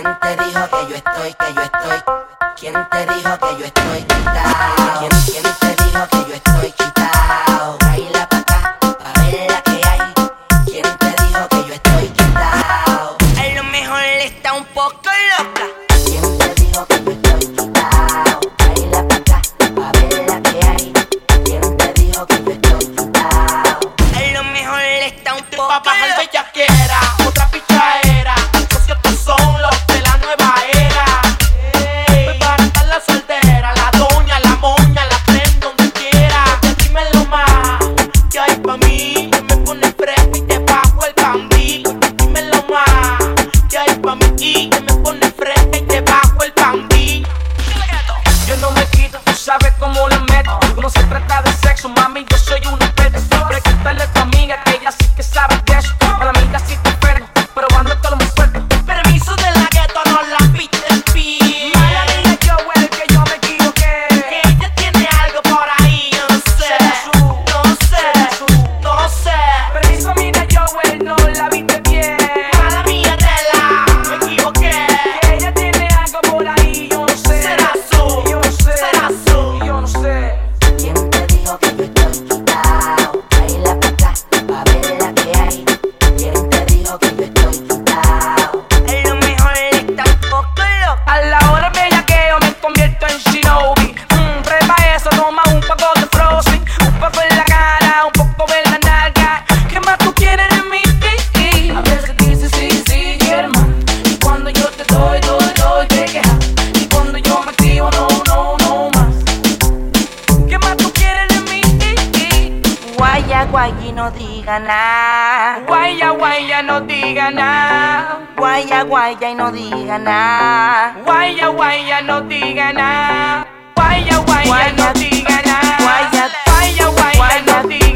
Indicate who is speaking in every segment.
Speaker 1: ¿Quién te dijo que yo estoy, que yo estoy? ¿Quién te dijo que yo estoy? ¿Quién, quién te dijo que yo estoy?
Speaker 2: nada.
Speaker 3: Guaya, guaya, no diga nada.
Speaker 2: Guaya, guaya, y no diga nada.
Speaker 3: Guaya, guaya, no diga nada. Guaya, guaya, no diga nada.
Speaker 2: Guaya,
Speaker 3: guaya, guaya, no diga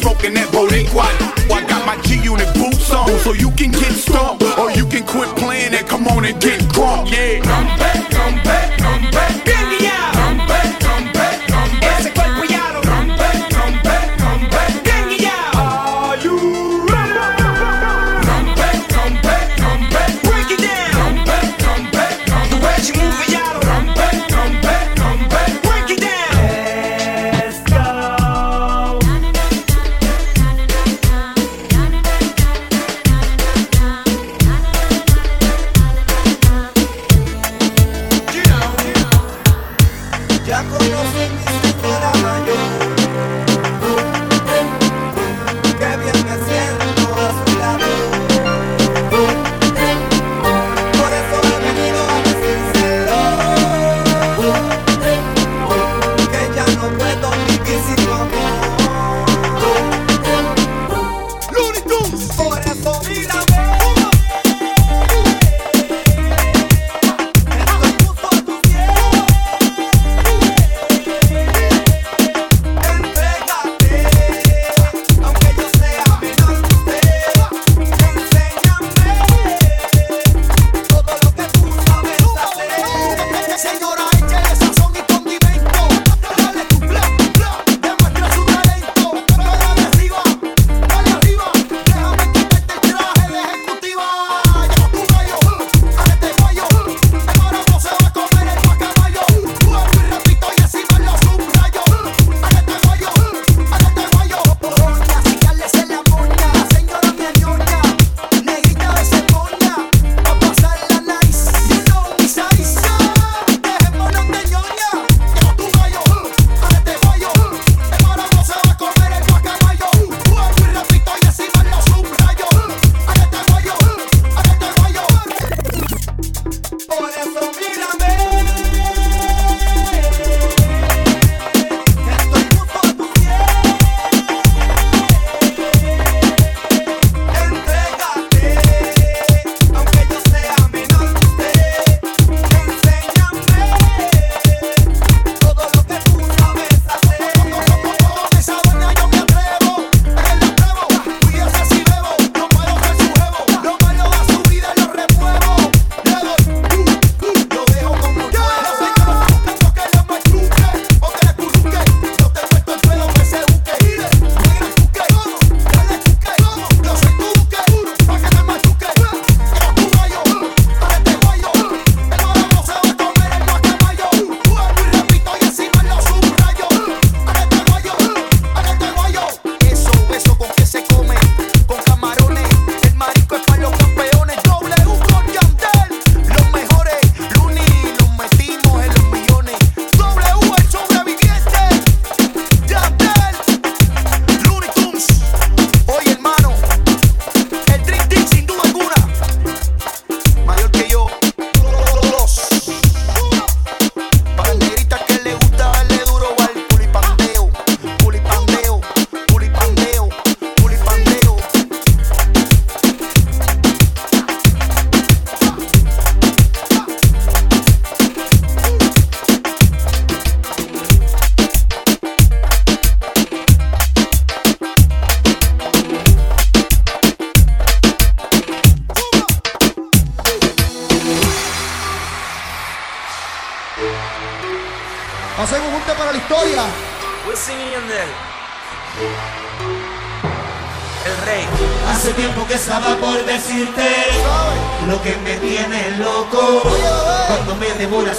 Speaker 4: smoking that Bodet Quad. I
Speaker 5: got my G Unit boots on, so you can get stumped. Or you can quit playing and come on and get drunk, yeah.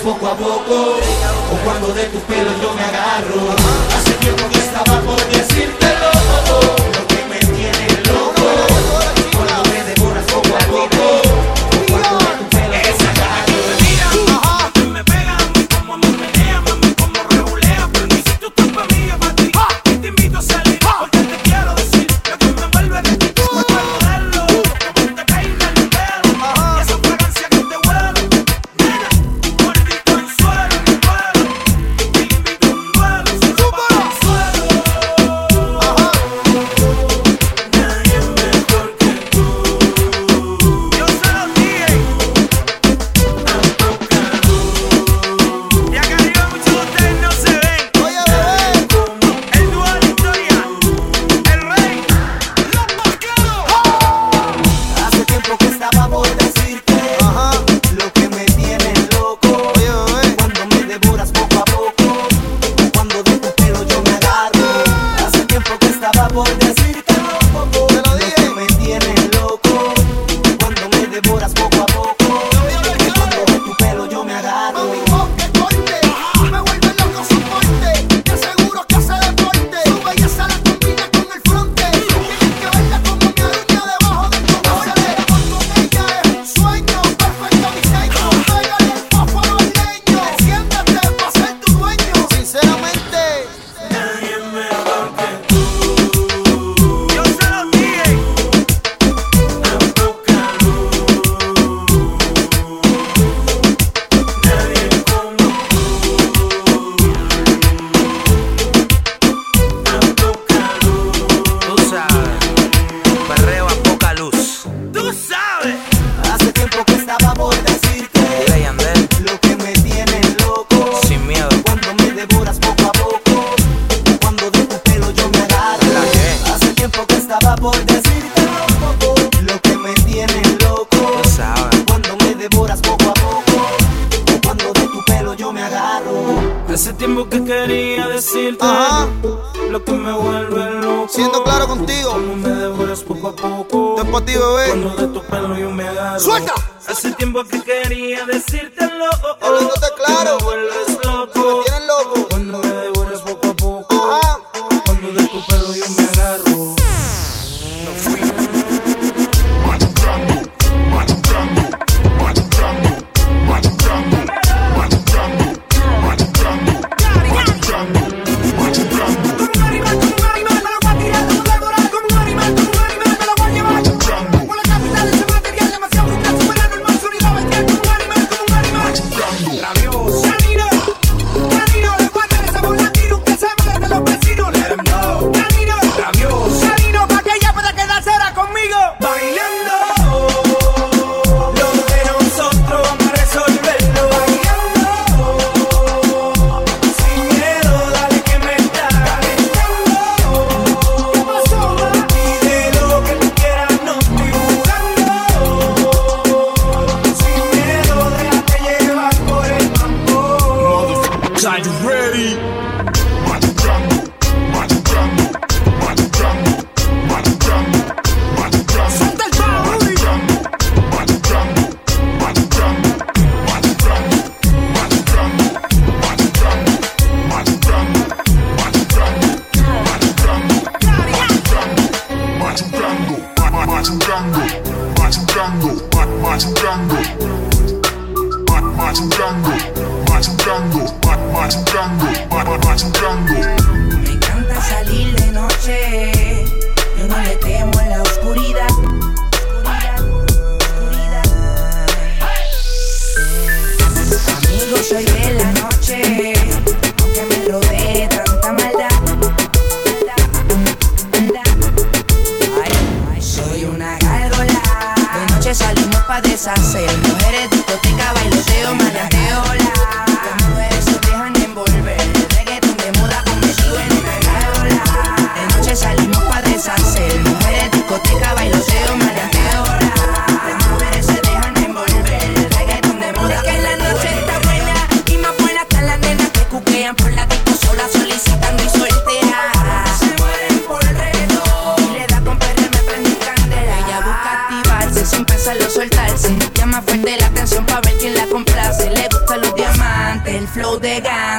Speaker 6: poco a poco, o cuando de tus pelos yo me agarro.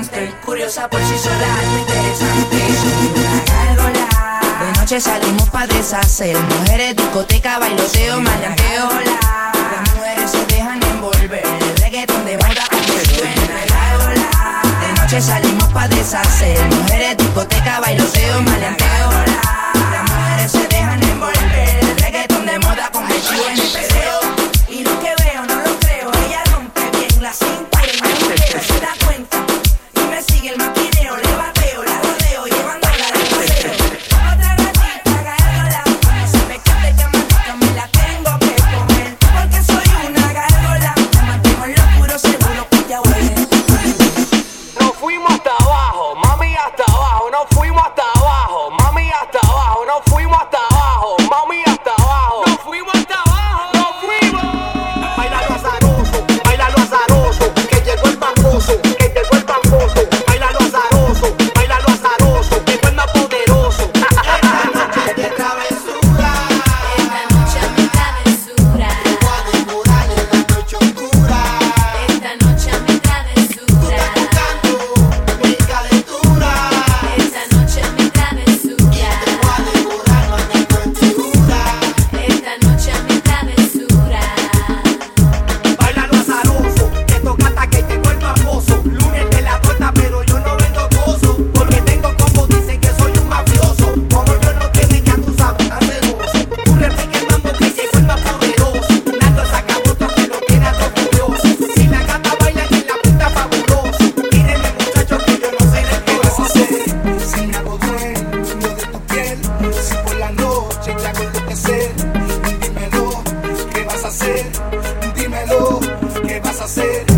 Speaker 7: hámster Curiosa por si sola, algo interesante. De noche salimos pa' deshacer. Mujeres, discoteca, bailoteo, maleanteo Las mujeres se dejan envolver. El reggaetón de moda De noche salimos pa' deshacer. Mujeres, discoteca, bailoteo, maleanteo Las mujeres se dejan envolver. por la
Speaker 8: noche te hago enloquecer, dímelo, ¿qué vas a hacer? Dímelo, ¿qué vas a hacer?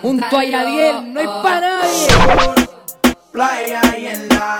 Speaker 9: Junto a Iradiel, no hay para nadie.
Speaker 8: Playa y en la,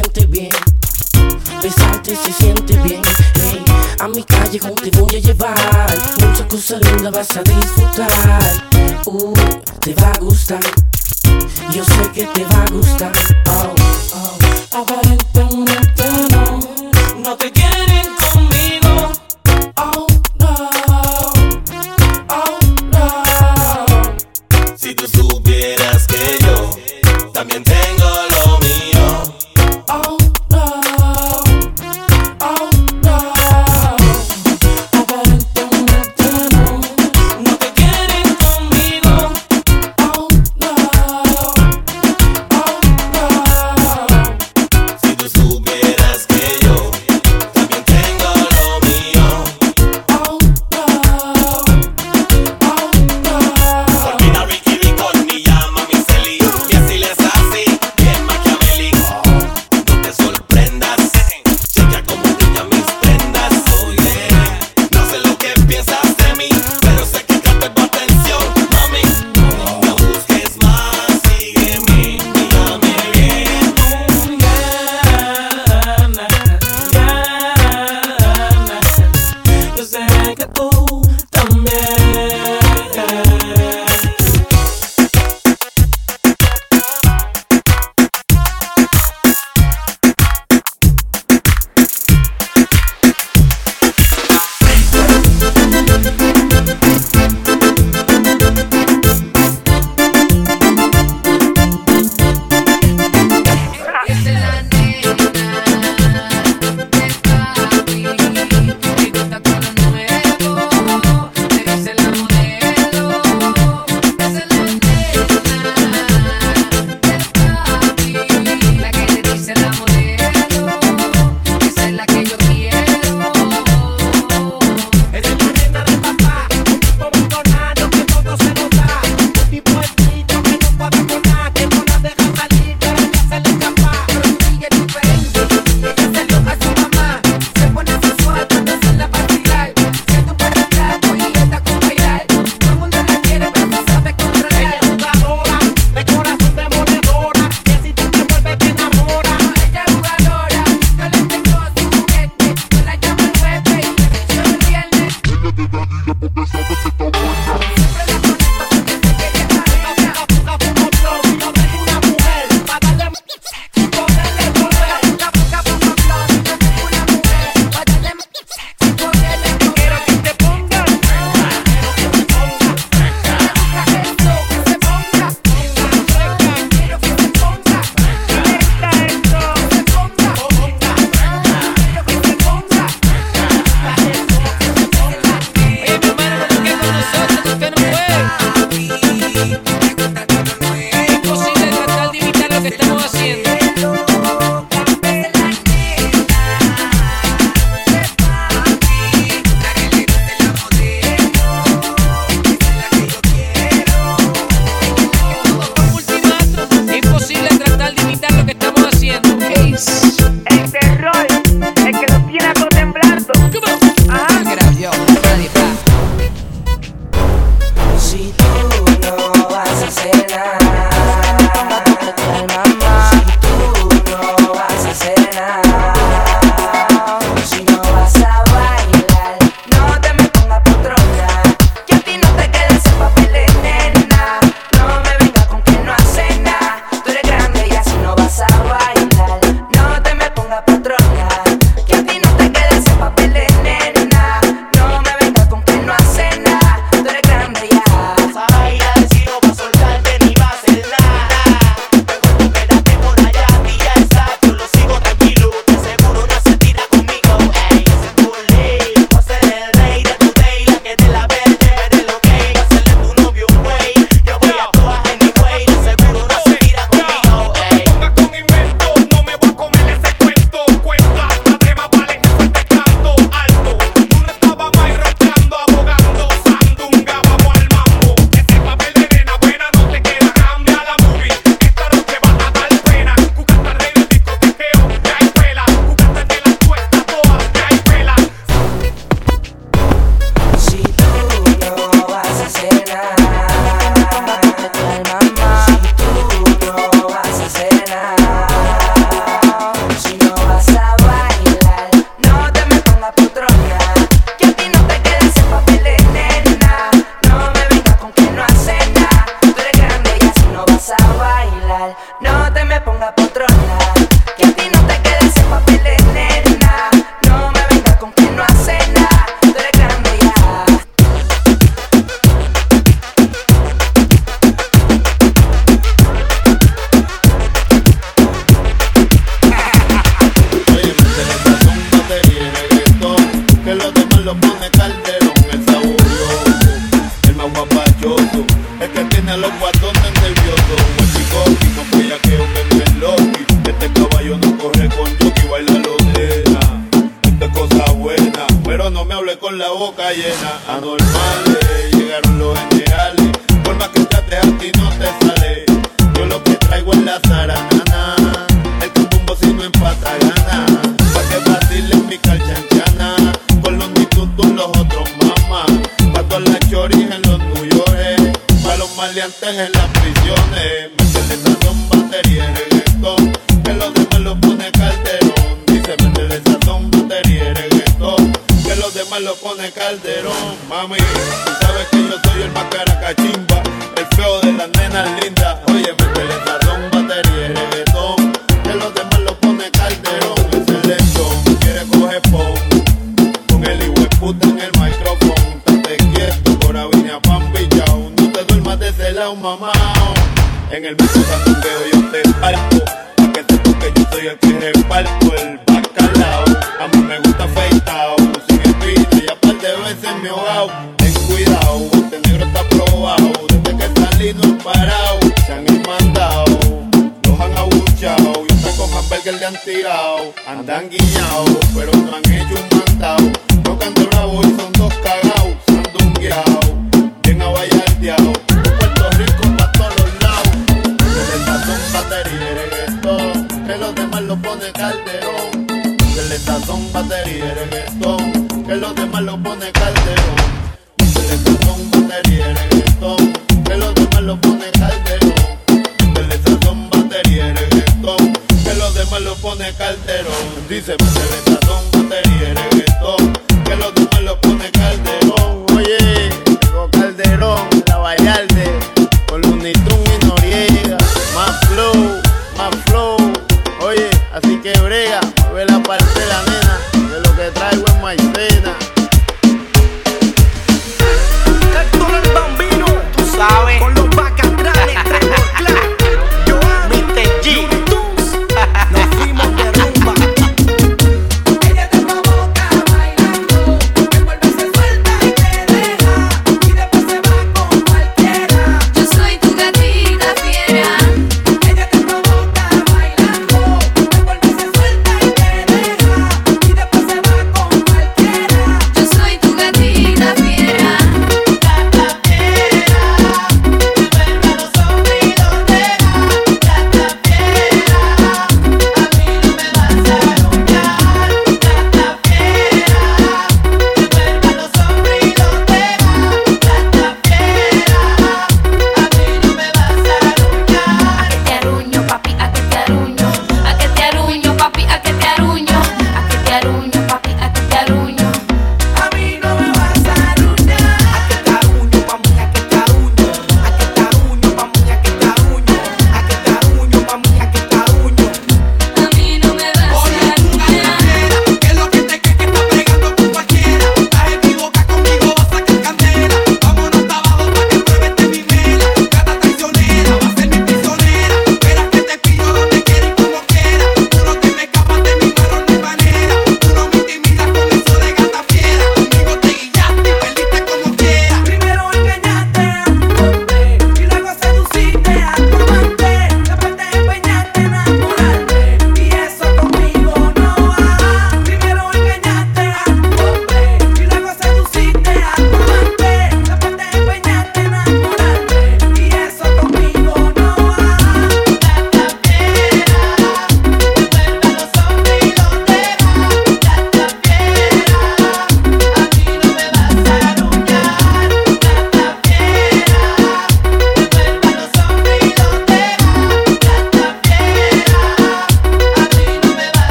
Speaker 7: siente bien. Besarte se siente bien. Hey, a mi calle te voy a llevar. Muchas cosas lindas vas a disfrutar. Uh, te va a gustar. Yo sé que te va a gustar.
Speaker 10: the hell pone calderón. Del este sazón batería reggaetón, que los demás lo pone calderón. Del este sazón batería reggaetón, que los demás lo pone calderón. Dice, del sazón batería reggaetón, que los demás lo pone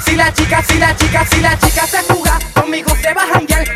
Speaker 2: si la chica, si la chica, si la chica se fuga, conmigo se va a janguear.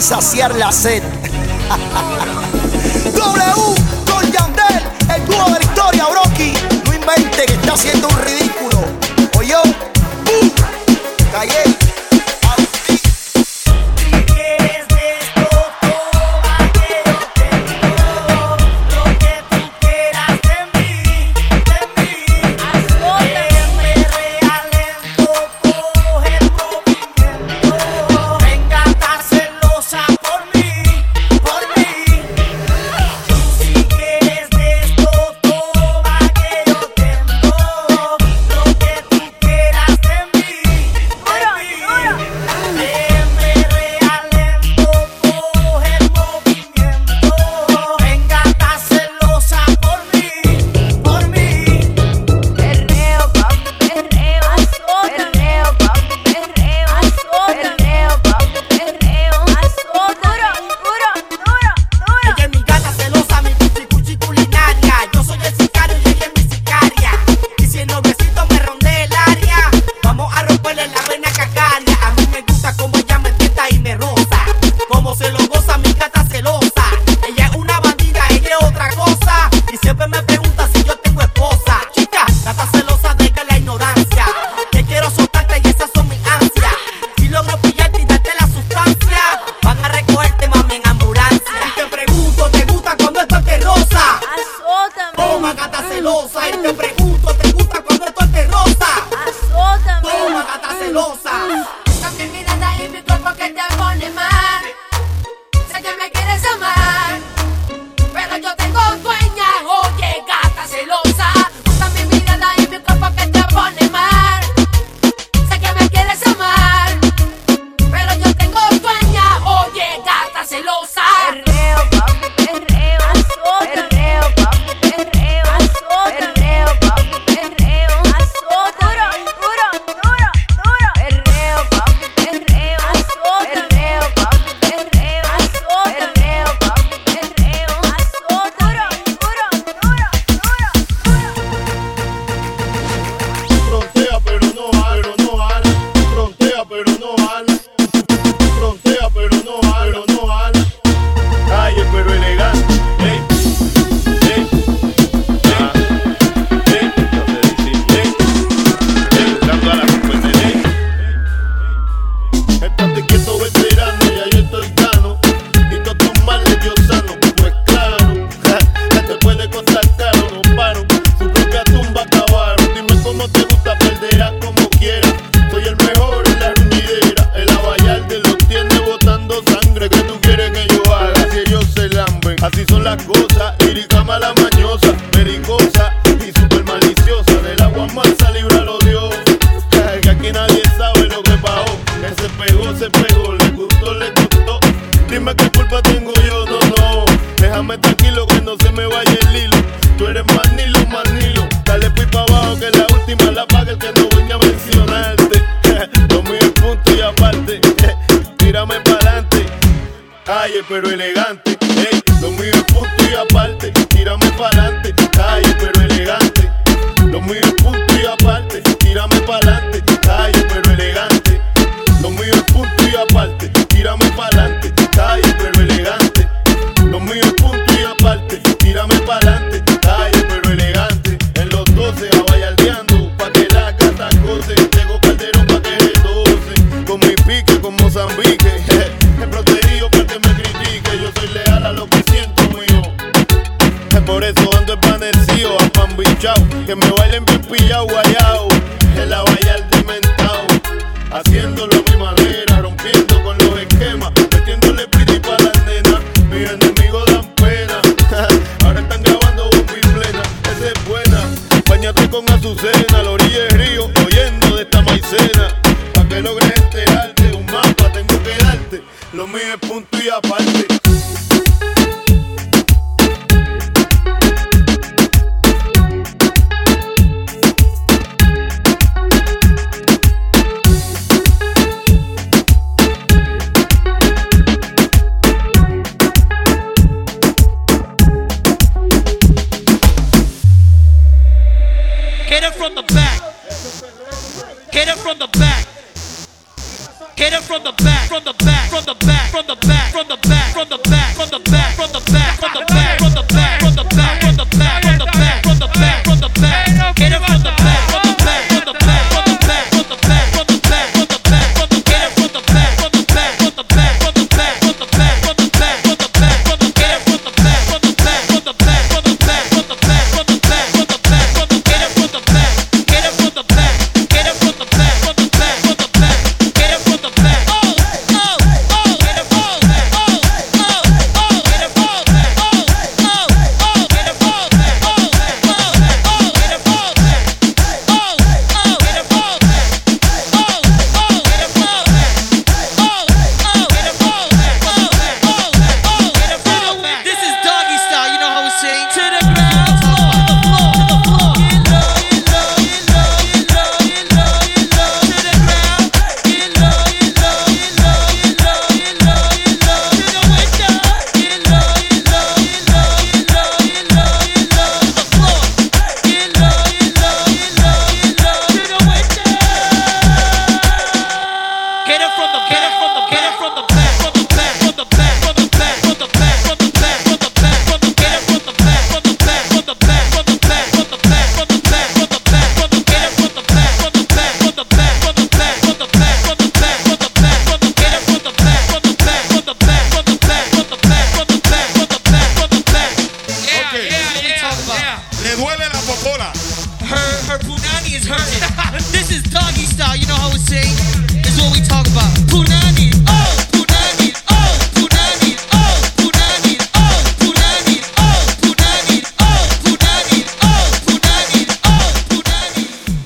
Speaker 11: saciar la sed. w con Yandel, el dúo de Victoria Brocky. No invente que está haciendo un ridículo. Oye, uh, callé.
Speaker 12: pero
Speaker 10: elegante.